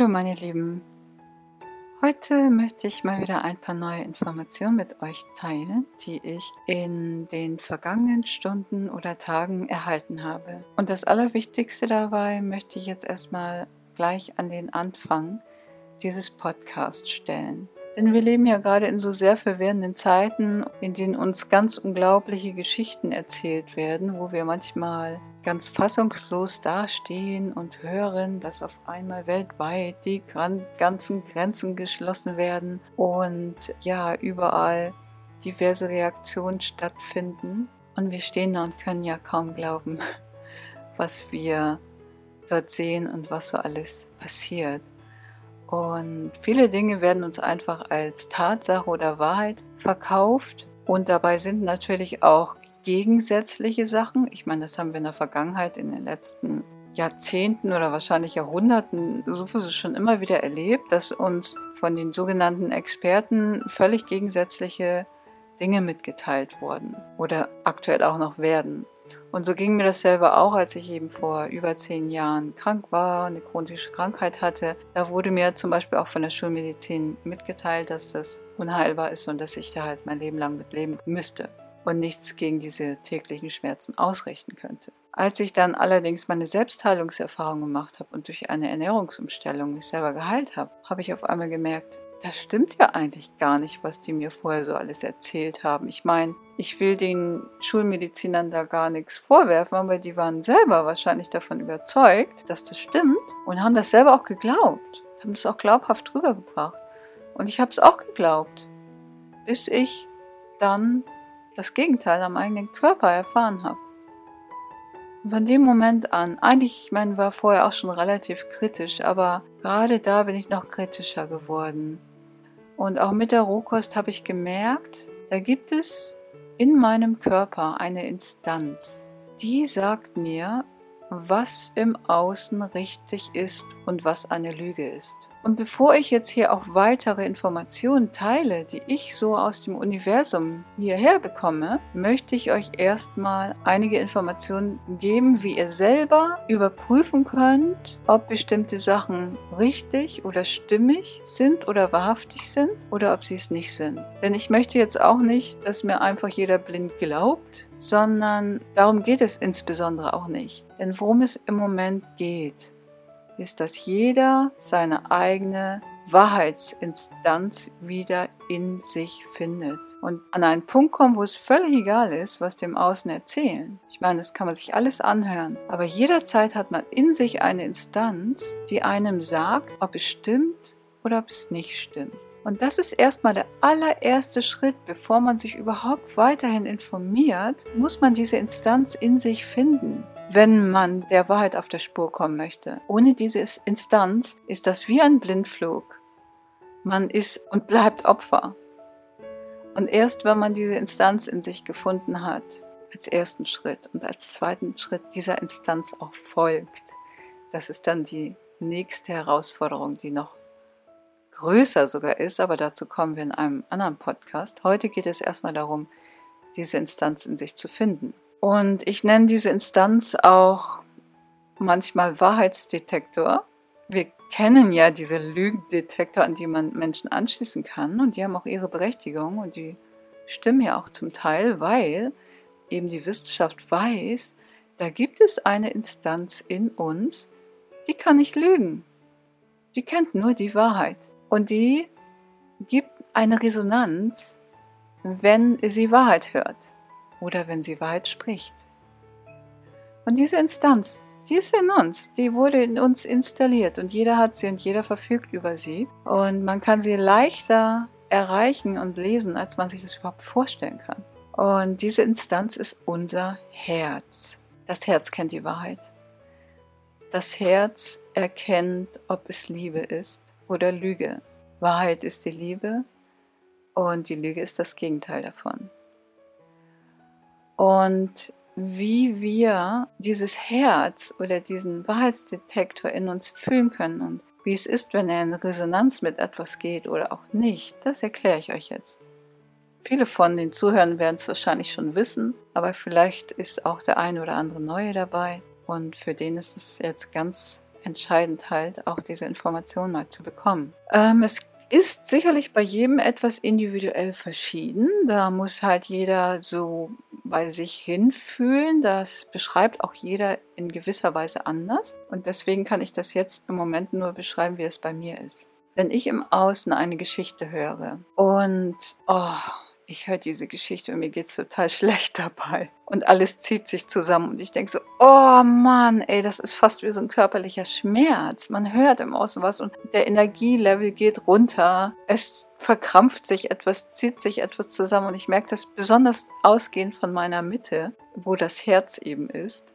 Hallo meine Lieben. Heute möchte ich mal wieder ein paar neue Informationen mit euch teilen, die ich in den vergangenen Stunden oder Tagen erhalten habe. Und das Allerwichtigste dabei möchte ich jetzt erstmal gleich an den Anfang dieses Podcasts stellen. Denn wir leben ja gerade in so sehr verwirrenden Zeiten, in denen uns ganz unglaubliche Geschichten erzählt werden, wo wir manchmal ganz fassungslos dastehen und hören, dass auf einmal weltweit die ganzen Grenzen geschlossen werden und ja, überall diverse Reaktionen stattfinden. Und wir stehen da und können ja kaum glauben, was wir dort sehen und was so alles passiert. Und viele Dinge werden uns einfach als Tatsache oder Wahrheit verkauft. Und dabei sind natürlich auch gegensätzliche Sachen. Ich meine, das haben wir in der Vergangenheit in den letzten Jahrzehnten oder wahrscheinlich Jahrhunderten sowieso schon immer wieder erlebt, dass uns von den sogenannten Experten völlig gegensätzliche Dinge mitgeteilt wurden oder aktuell auch noch werden. Und so ging mir das selber auch, als ich eben vor über zehn Jahren krank war, eine chronische Krankheit hatte. Da wurde mir zum Beispiel auch von der Schulmedizin mitgeteilt, dass das unheilbar ist und dass ich da halt mein Leben lang mit leben müsste und nichts gegen diese täglichen Schmerzen ausrichten könnte. Als ich dann allerdings meine Selbstheilungserfahrung gemacht habe und durch eine Ernährungsumstellung mich selber geheilt habe, habe ich auf einmal gemerkt, das stimmt ja eigentlich gar nicht, was die mir vorher so alles erzählt haben. Ich meine, ich will den Schulmedizinern da gar nichts vorwerfen, aber die waren selber wahrscheinlich davon überzeugt, dass das stimmt und haben das selber auch geglaubt, haben das auch glaubhaft rübergebracht. Und ich habe es auch geglaubt, bis ich dann das Gegenteil am eigenen Körper erfahren habe. von dem Moment an, eigentlich, ich meine, war vorher auch schon relativ kritisch, aber gerade da bin ich noch kritischer geworden. Und auch mit der Rohkost habe ich gemerkt, da gibt es in meinem Körper eine Instanz, die sagt mir, was im Außen richtig ist und was eine Lüge ist. Und bevor ich jetzt hier auch weitere Informationen teile, die ich so aus dem Universum hierher bekomme, möchte ich euch erstmal einige Informationen geben, wie ihr selber überprüfen könnt, ob bestimmte Sachen richtig oder stimmig sind oder wahrhaftig sind oder ob sie es nicht sind. Denn ich möchte jetzt auch nicht, dass mir einfach jeder blind glaubt, sondern darum geht es insbesondere auch nicht. Denn worum es im Moment geht, ist, dass jeder seine eigene Wahrheitsinstanz wieder in sich findet und an einen Punkt kommt, wo es völlig egal ist, was dem Außen erzählen. Ich meine, das kann man sich alles anhören, aber jederzeit hat man in sich eine Instanz, die einem sagt, ob es stimmt oder ob es nicht stimmt. Und das ist erstmal der allererste Schritt, bevor man sich überhaupt weiterhin informiert, muss man diese Instanz in sich finden, wenn man der Wahrheit auf der Spur kommen möchte. Ohne diese Instanz ist das wie ein Blindflug. Man ist und bleibt Opfer. Und erst wenn man diese Instanz in sich gefunden hat, als ersten Schritt und als zweiten Schritt dieser Instanz auch folgt, das ist dann die nächste Herausforderung, die noch größer sogar ist, aber dazu kommen wir in einem anderen Podcast. Heute geht es erstmal darum, diese Instanz in sich zu finden. Und ich nenne diese Instanz auch manchmal Wahrheitsdetektor. Wir kennen ja diese Lügendetektor, an die man Menschen anschließen kann und die haben auch ihre Berechtigung und die stimmen ja auch zum Teil, weil eben die Wissenschaft weiß, da gibt es eine Instanz in uns, die kann nicht lügen. Die kennt nur die Wahrheit. Und die gibt eine Resonanz, wenn sie Wahrheit hört oder wenn sie Wahrheit spricht. Und diese Instanz, die ist in uns, die wurde in uns installiert und jeder hat sie und jeder verfügt über sie. Und man kann sie leichter erreichen und lesen, als man sich das überhaupt vorstellen kann. Und diese Instanz ist unser Herz. Das Herz kennt die Wahrheit. Das Herz erkennt, ob es Liebe ist oder Lüge. Wahrheit ist die Liebe und die Lüge ist das Gegenteil davon. Und wie wir dieses Herz oder diesen Wahrheitsdetektor in uns fühlen können und wie es ist, wenn er in Resonanz mit etwas geht oder auch nicht, das erkläre ich euch jetzt. Viele von den Zuhörern werden es wahrscheinlich schon wissen, aber vielleicht ist auch der eine oder andere Neue dabei und für den ist es jetzt ganz entscheidend halt, auch diese Information mal zu bekommen. Ähm, es ist sicherlich bei jedem etwas individuell verschieden. Da muss halt jeder so bei sich hinfühlen. Das beschreibt auch jeder in gewisser Weise anders. Und deswegen kann ich das jetzt im Moment nur beschreiben, wie es bei mir ist. Wenn ich im Außen eine Geschichte höre und oh, ich höre diese Geschichte und mir geht's total schlecht dabei. Und alles zieht sich zusammen und ich denke so, oh Mann, ey, das ist fast wie so ein körperlicher Schmerz. Man hört im Außen was und der Energielevel geht runter. Es verkrampft sich etwas, zieht sich etwas zusammen und ich merke das besonders ausgehend von meiner Mitte, wo das Herz eben ist.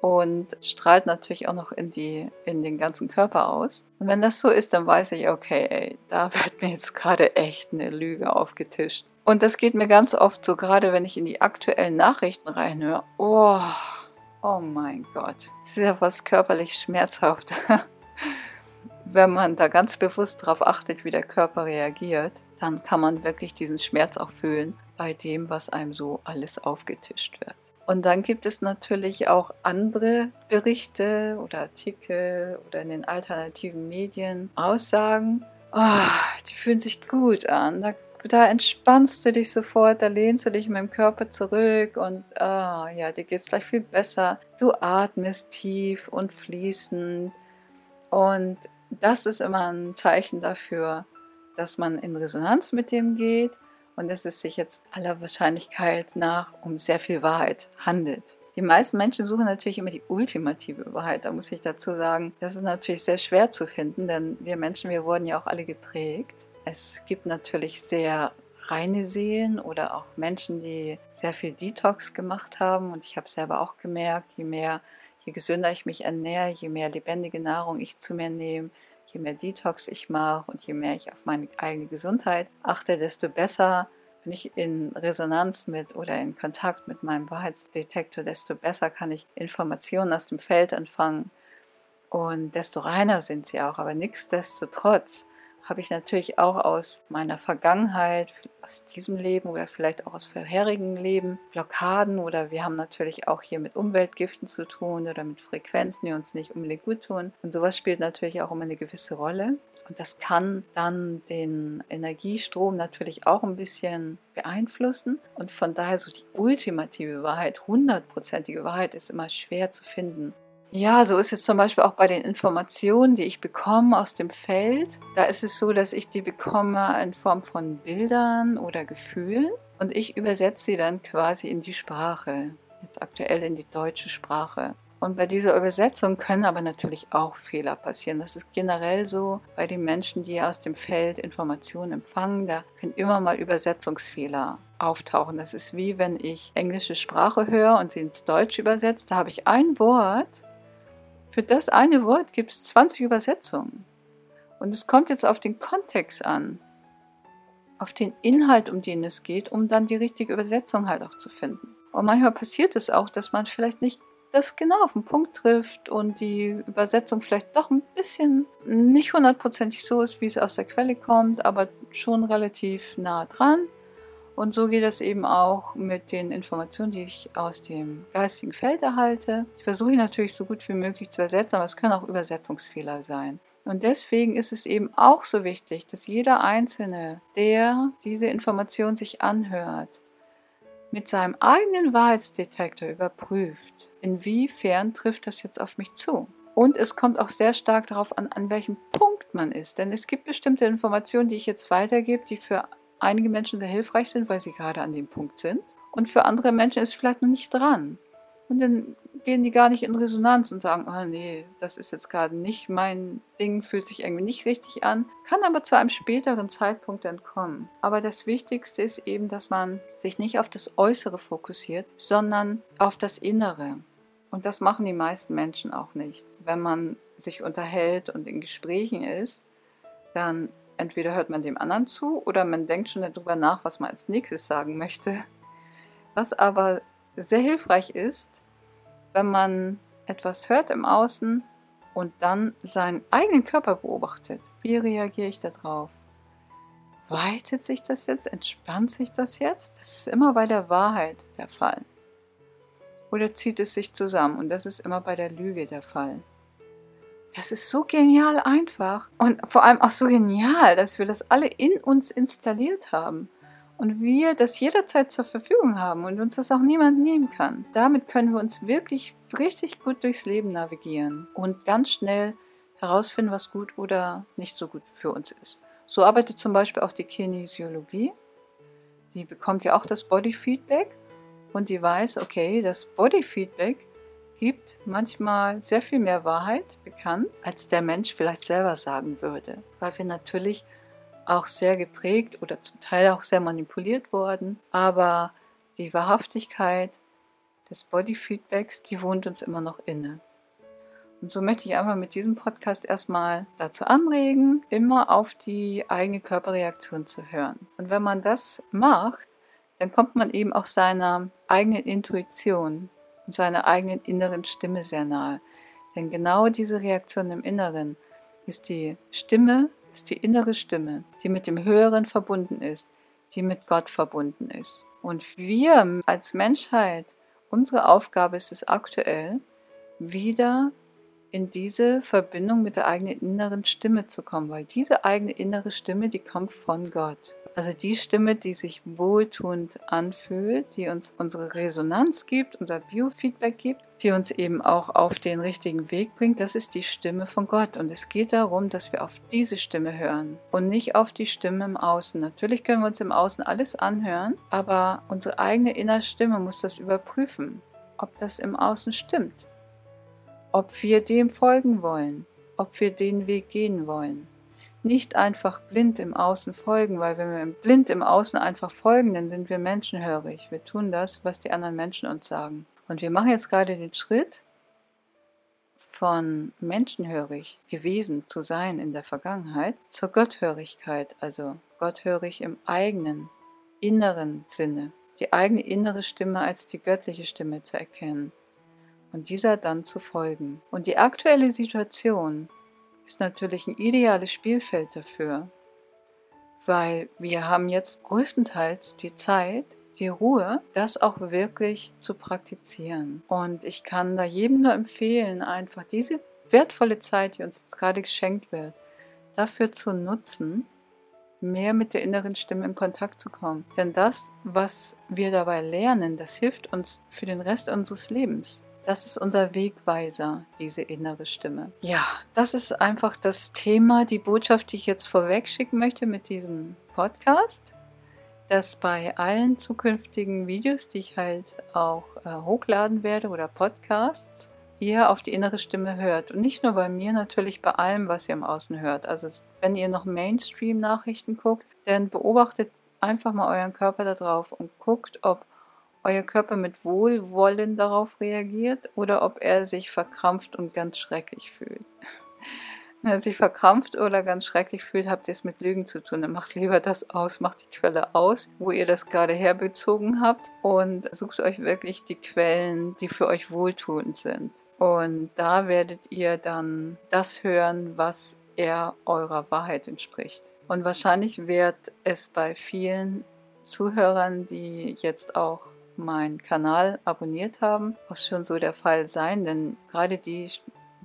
Und es strahlt natürlich auch noch in, die, in den ganzen Körper aus. Und wenn das so ist, dann weiß ich, okay, ey, da wird mir jetzt gerade echt eine Lüge aufgetischt. Und das geht mir ganz oft so, gerade wenn ich in die aktuellen Nachrichten reinhöre. Oh, oh mein Gott. Das ist ja was körperlich schmerzhaft. wenn man da ganz bewusst darauf achtet, wie der Körper reagiert, dann kann man wirklich diesen Schmerz auch fühlen bei dem, was einem so alles aufgetischt wird. Und dann gibt es natürlich auch andere Berichte oder Artikel oder in den alternativen Medien Aussagen, oh, die fühlen sich gut an. Da da entspannst du dich sofort, da lehnst du dich mit dem Körper zurück und ah, ja, dir geht es gleich viel besser. Du atmest tief und fließend und das ist immer ein Zeichen dafür, dass man in Resonanz mit dem geht und dass es sich jetzt aller Wahrscheinlichkeit nach um sehr viel Wahrheit handelt. Die meisten Menschen suchen natürlich immer die ultimative Wahrheit. Da muss ich dazu sagen, das ist natürlich sehr schwer zu finden, denn wir Menschen, wir wurden ja auch alle geprägt es gibt natürlich sehr reine Seelen oder auch Menschen, die sehr viel Detox gemacht haben. Und ich habe selber auch gemerkt, je mehr, je gesünder ich mich ernähre, je mehr lebendige Nahrung ich zu mir nehme, je mehr Detox ich mache und je mehr ich auf meine eigene Gesundheit achte, desto besser bin ich in Resonanz mit oder in Kontakt mit meinem Wahrheitsdetektor, desto besser kann ich Informationen aus dem Feld empfangen und desto reiner sind sie auch. Aber nichtsdestotrotz habe ich natürlich auch aus meiner Vergangenheit, aus diesem Leben oder vielleicht auch aus vorherigen Leben Blockaden oder wir haben natürlich auch hier mit Umweltgiften zu tun oder mit Frequenzen, die uns nicht unbedingt gut tun. Und sowas spielt natürlich auch immer eine gewisse Rolle. Und das kann dann den Energiestrom natürlich auch ein bisschen beeinflussen. Und von daher so die ultimative Wahrheit, hundertprozentige Wahrheit ist immer schwer zu finden. Ja, so ist es zum Beispiel auch bei den Informationen, die ich bekomme aus dem Feld. Da ist es so, dass ich die bekomme in Form von Bildern oder Gefühlen und ich übersetze sie dann quasi in die Sprache, jetzt aktuell in die deutsche Sprache. Und bei dieser Übersetzung können aber natürlich auch Fehler passieren. Das ist generell so bei den Menschen, die aus dem Feld Informationen empfangen. Da können immer mal Übersetzungsfehler auftauchen. Das ist wie wenn ich englische Sprache höre und sie ins Deutsch übersetze. Da habe ich ein Wort für das eine Wort gibt es 20 Übersetzungen. Und es kommt jetzt auf den Kontext an, auf den Inhalt, um den es geht, um dann die richtige Übersetzung halt auch zu finden. Und manchmal passiert es auch, dass man vielleicht nicht das genau auf den Punkt trifft und die Übersetzung vielleicht doch ein bisschen nicht hundertprozentig so ist, wie es aus der Quelle kommt, aber schon relativ nah dran. Und so geht es eben auch mit den Informationen, die ich aus dem geistigen Feld erhalte. Ich versuche natürlich so gut wie möglich zu übersetzen, aber es können auch Übersetzungsfehler sein. Und deswegen ist es eben auch so wichtig, dass jeder Einzelne, der diese Information sich anhört, mit seinem eigenen Wahrheitsdetektor überprüft, inwiefern trifft das jetzt auf mich zu. Und es kommt auch sehr stark darauf an, an welchem Punkt man ist. Denn es gibt bestimmte Informationen, die ich jetzt weitergebe, die für einige Menschen sehr hilfreich sind, weil sie gerade an dem Punkt sind. Und für andere Menschen ist es vielleicht noch nicht dran. Und dann gehen die gar nicht in Resonanz und sagen, oh nee, das ist jetzt gerade nicht mein Ding, fühlt sich irgendwie nicht richtig an, kann aber zu einem späteren Zeitpunkt dann kommen. Aber das Wichtigste ist eben, dass man sich nicht auf das Äußere fokussiert, sondern auf das Innere. Und das machen die meisten Menschen auch nicht. Wenn man sich unterhält und in Gesprächen ist, dann entweder hört man dem anderen zu oder man denkt schon darüber nach, was man als nächstes sagen möchte. Was aber sehr hilfreich ist, wenn man etwas hört im Außen und dann seinen eigenen Körper beobachtet. Wie reagiere ich darauf? Weitet sich das jetzt? Entspannt sich das jetzt? Das ist immer bei der Wahrheit der Fall. Oder zieht es sich zusammen? Und das ist immer bei der Lüge der Fall. Das ist so genial einfach und vor allem auch so genial, dass wir das alle in uns installiert haben und wir das jederzeit zur Verfügung haben und uns das auch niemand nehmen kann. Damit können wir uns wirklich richtig gut durchs Leben navigieren und ganz schnell herausfinden, was gut oder nicht so gut für uns ist. So arbeitet zum Beispiel auch die Kinesiologie. Die bekommt ja auch das Body Feedback und die weiß, okay, das Body Feedback gibt manchmal sehr viel mehr Wahrheit bekannt, als der Mensch vielleicht selber sagen würde. Weil wir natürlich auch sehr geprägt oder zum Teil auch sehr manipuliert worden. Aber die Wahrhaftigkeit des Bodyfeedbacks, die wohnt uns immer noch inne. Und so möchte ich einfach mit diesem Podcast erstmal dazu anregen, immer auf die eigene Körperreaktion zu hören. Und wenn man das macht, dann kommt man eben auch seiner eigenen Intuition und seiner eigenen inneren Stimme sehr nahe. Denn genau diese Reaktion im Inneren ist die Stimme ist die innere Stimme, die mit dem Höheren verbunden ist, die mit Gott verbunden ist. Und wir als Menschheit, unsere Aufgabe ist es aktuell, wieder in diese Verbindung mit der eigenen inneren Stimme zu kommen, weil diese eigene innere Stimme, die kommt von Gott. Also die Stimme, die sich wohltuend anfühlt, die uns unsere Resonanz gibt, unser Biofeedback gibt, die uns eben auch auf den richtigen Weg bringt, das ist die Stimme von Gott. Und es geht darum, dass wir auf diese Stimme hören und nicht auf die Stimme im Außen. Natürlich können wir uns im Außen alles anhören, aber unsere eigene innere Stimme muss das überprüfen, ob das im Außen stimmt, ob wir dem folgen wollen, ob wir den Weg gehen wollen nicht einfach blind im Außen folgen, weil wenn wir blind im Außen einfach folgen, dann sind wir menschenhörig. Wir tun das, was die anderen Menschen uns sagen. Und wir machen jetzt gerade den Schritt von menschenhörig gewesen zu sein in der Vergangenheit zur Gotthörigkeit, also gotthörig im eigenen, inneren Sinne, die eigene innere Stimme als die göttliche Stimme zu erkennen und dieser dann zu folgen. Und die aktuelle Situation ist natürlich ein ideales Spielfeld dafür, weil wir haben jetzt größtenteils die Zeit, die Ruhe, das auch wirklich zu praktizieren. Und ich kann da jedem nur empfehlen, einfach diese wertvolle Zeit, die uns jetzt gerade geschenkt wird, dafür zu nutzen, mehr mit der inneren Stimme in Kontakt zu kommen. Denn das, was wir dabei lernen, das hilft uns für den Rest unseres Lebens. Das ist unser Wegweiser, diese innere Stimme. Ja, das ist einfach das Thema, die Botschaft, die ich jetzt vorweg schicken möchte mit diesem Podcast, dass bei allen zukünftigen Videos, die ich halt auch äh, hochladen werde oder Podcasts, ihr auf die innere Stimme hört. Und nicht nur bei mir, natürlich bei allem, was ihr im Außen hört. Also wenn ihr noch Mainstream-Nachrichten guckt, dann beobachtet einfach mal euren Körper da drauf und guckt, ob euer Körper mit Wohlwollen darauf reagiert oder ob er sich verkrampft und ganz schrecklich fühlt. Wenn er sich verkrampft oder ganz schrecklich fühlt, habt ihr es mit Lügen zu tun. Dann macht lieber das aus, macht die Quelle aus, wo ihr das gerade herbezogen habt und sucht euch wirklich die Quellen, die für euch wohltuend sind. Und da werdet ihr dann das hören, was er eurer Wahrheit entspricht. Und wahrscheinlich wird es bei vielen Zuhörern, die jetzt auch meinen Kanal abonniert haben, auch schon so der Fall sein, denn gerade die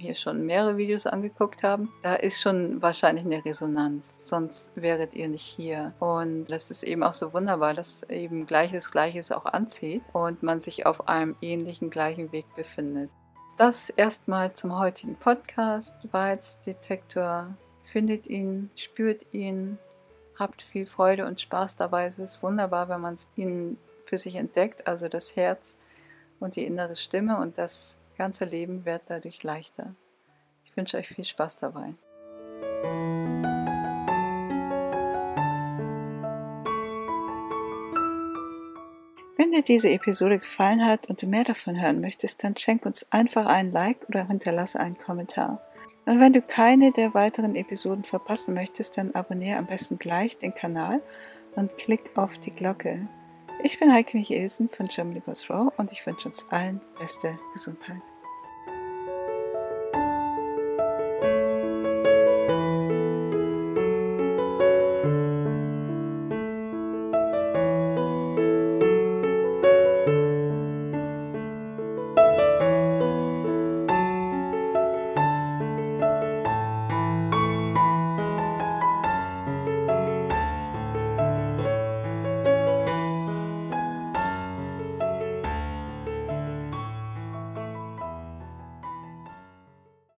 hier schon mehrere Videos angeguckt haben, da ist schon wahrscheinlich eine Resonanz, sonst wäret ihr nicht hier. Und das ist eben auch so wunderbar, dass eben Gleiches Gleiches auch anzieht und man sich auf einem ähnlichen gleichen Weg befindet. Das erstmal zum heutigen Podcast. Wahrheitsdetektor. Findet ihn, spürt ihn, habt viel Freude und Spaß dabei. Es ist wunderbar, wenn man ihn für sich entdeckt, also das Herz und die innere Stimme und das ganze Leben wird dadurch leichter. Ich wünsche euch viel Spaß dabei. Wenn dir diese Episode gefallen hat und du mehr davon hören möchtest, dann schenk uns einfach einen Like oder hinterlasse einen Kommentar. Und wenn du keine der weiteren Episoden verpassen möchtest, dann abonniere am besten gleich den Kanal und klick auf die Glocke. Ich bin Heike Michelsen von Germany Goes Raw und ich wünsche uns allen beste Gesundheit.